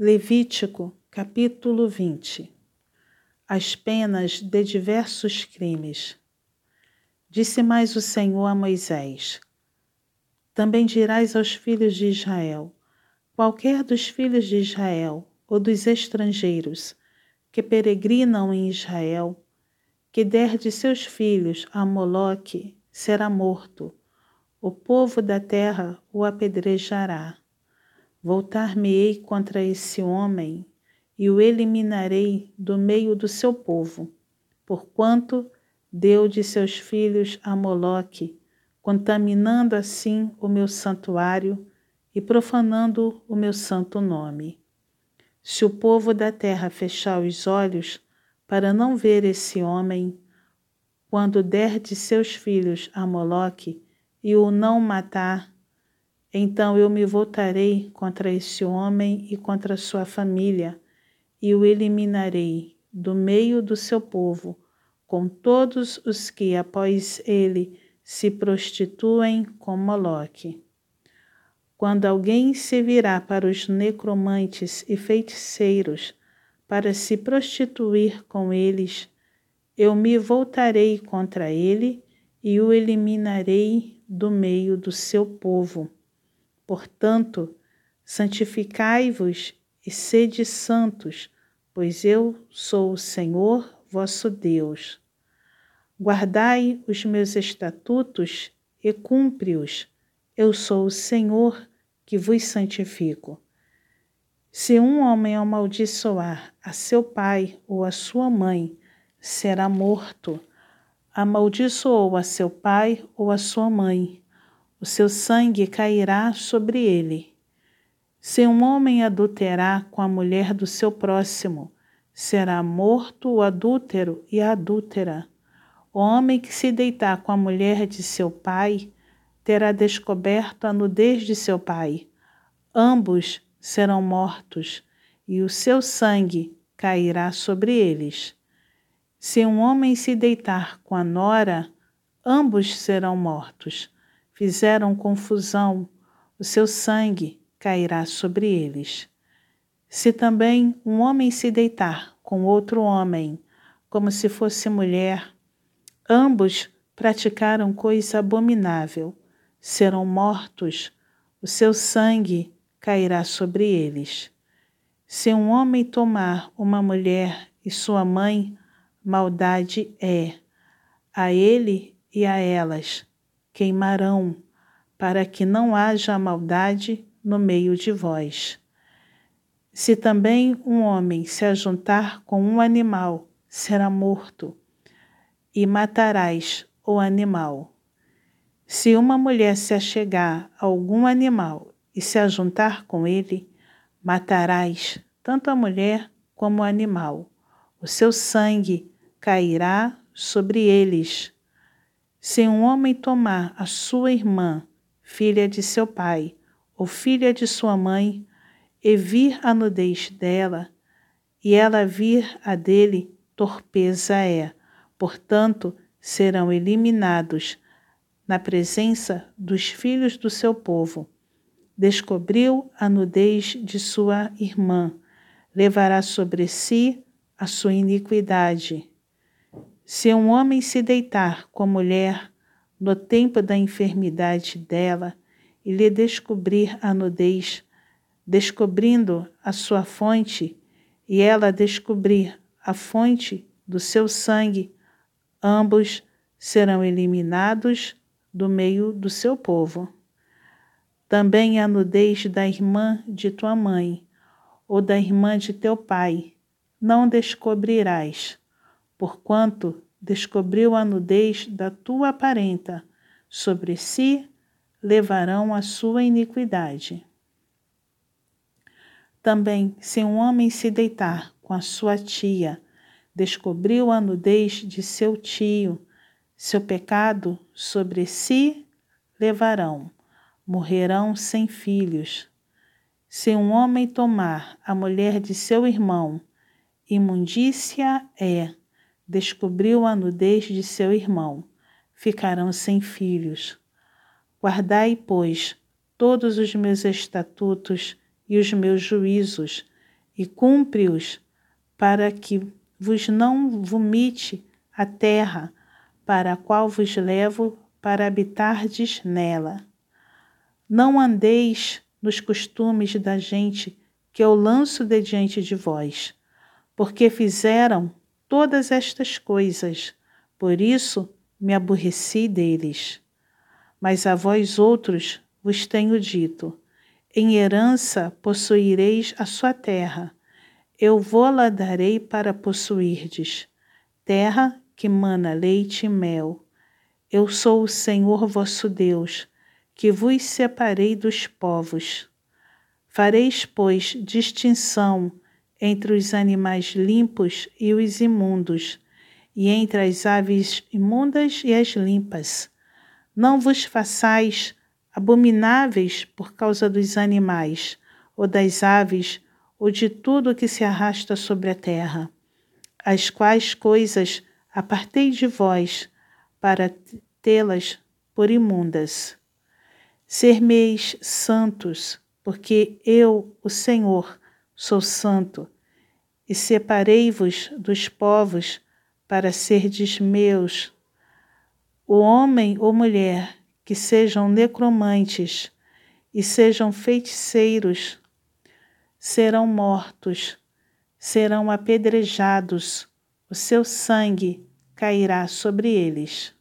Levítico, capítulo 20 As penas de diversos crimes. Disse mais o Senhor a Moisés: Também dirás aos filhos de Israel: qualquer dos filhos de Israel ou dos estrangeiros que peregrinam em Israel, que der de seus filhos a Moloque, será morto. O povo da terra o apedrejará. Voltar-me-ei contra esse homem e o eliminarei do meio do seu povo, porquanto deu de seus filhos a Moloque, contaminando assim o meu santuário e profanando o meu santo nome. Se o povo da terra fechar os olhos para não ver esse homem, quando der de seus filhos a Moloque e o não matar, então eu me voltarei contra esse homem e contra sua família, e o eliminarei do meio do seu povo, com todos os que após ele se prostituem com Moloque. Quando alguém se virá para os necromantes e feiticeiros para se prostituir com eles, eu me voltarei contra ele e o eliminarei do meio do seu povo Portanto, santificai-vos e sede santos, pois eu sou o Senhor vosso Deus. Guardai os meus estatutos e cumpre-os. Eu sou o Senhor que vos santifico. Se um homem amaldiçoar a seu pai ou a sua mãe, será morto. Amaldiçoou a seu pai ou a sua mãe o seu sangue cairá sobre ele. Se um homem adulterar com a mulher do seu próximo, será morto o adúltero e a adúltera. O homem que se deitar com a mulher de seu pai terá descoberto a nudez de seu pai. Ambos serão mortos, e o seu sangue cairá sobre eles. Se um homem se deitar com a nora, ambos serão mortos fizeram confusão, o seu sangue cairá sobre eles. Se também um homem se deitar com outro homem, como se fosse mulher, ambos praticaram coisa abominável, serão mortos, o seu sangue cairá sobre eles. Se um homem tomar uma mulher e sua mãe, maldade é a ele e a elas queimarão, para que não haja maldade no meio de vós. Se também um homem se ajuntar com um animal, será morto, e matarás o animal. Se uma mulher se achegar a algum animal e se ajuntar com ele, matarás tanto a mulher como o animal. O seu sangue cairá sobre eles se um homem tomar a sua irmã, filha de seu pai, ou filha de sua mãe, e vir a nudez dela, e ela vir a dele, torpeza é. Portanto, serão eliminados na presença dos filhos do seu povo. Descobriu a nudez de sua irmã, levará sobre si a sua iniquidade se um homem se deitar com a mulher no tempo da enfermidade dela e lhe descobrir a nudez, descobrindo a sua fonte, e ela descobrir a fonte do seu sangue, ambos serão eliminados do meio do seu povo. Também a nudez da irmã de tua mãe ou da irmã de teu pai não descobrirás porquanto descobriu a nudez da tua parenta, sobre si levarão a sua iniquidade. Também, se um homem se deitar com a sua tia, descobriu a nudez de seu tio, seu pecado sobre si levarão, morrerão sem filhos. Se um homem tomar a mulher de seu irmão, imundícia é, descobriu a nudez de seu irmão. Ficarão sem filhos. Guardai, pois, todos os meus estatutos e os meus juízos, e cumpre-os, para que vos não vomite a terra para a qual vos levo para habitardes nela. Não andeis nos costumes da gente que eu lanço de diante de vós, porque fizeram todas estas coisas, por isso me aborreci deles. Mas a vós outros vos tenho dito: em herança possuireis a sua terra. Eu vou-la darei para possuirdes, terra que mana leite e mel. Eu sou o Senhor vosso Deus, que vos separei dos povos. Fareis, pois, distinção entre os animais limpos e os imundos, e entre as aves imundas e as limpas. Não vos façais abomináveis por causa dos animais, ou das aves, ou de tudo que se arrasta sobre a terra, as quais coisas apartei de vós, para tê-las por imundas. Sermeis santos, porque eu, o Senhor, sou santo, e separei-vos dos povos para serdes meus. O homem ou mulher que sejam necromantes e sejam feiticeiros serão mortos, serão apedrejados, o seu sangue cairá sobre eles.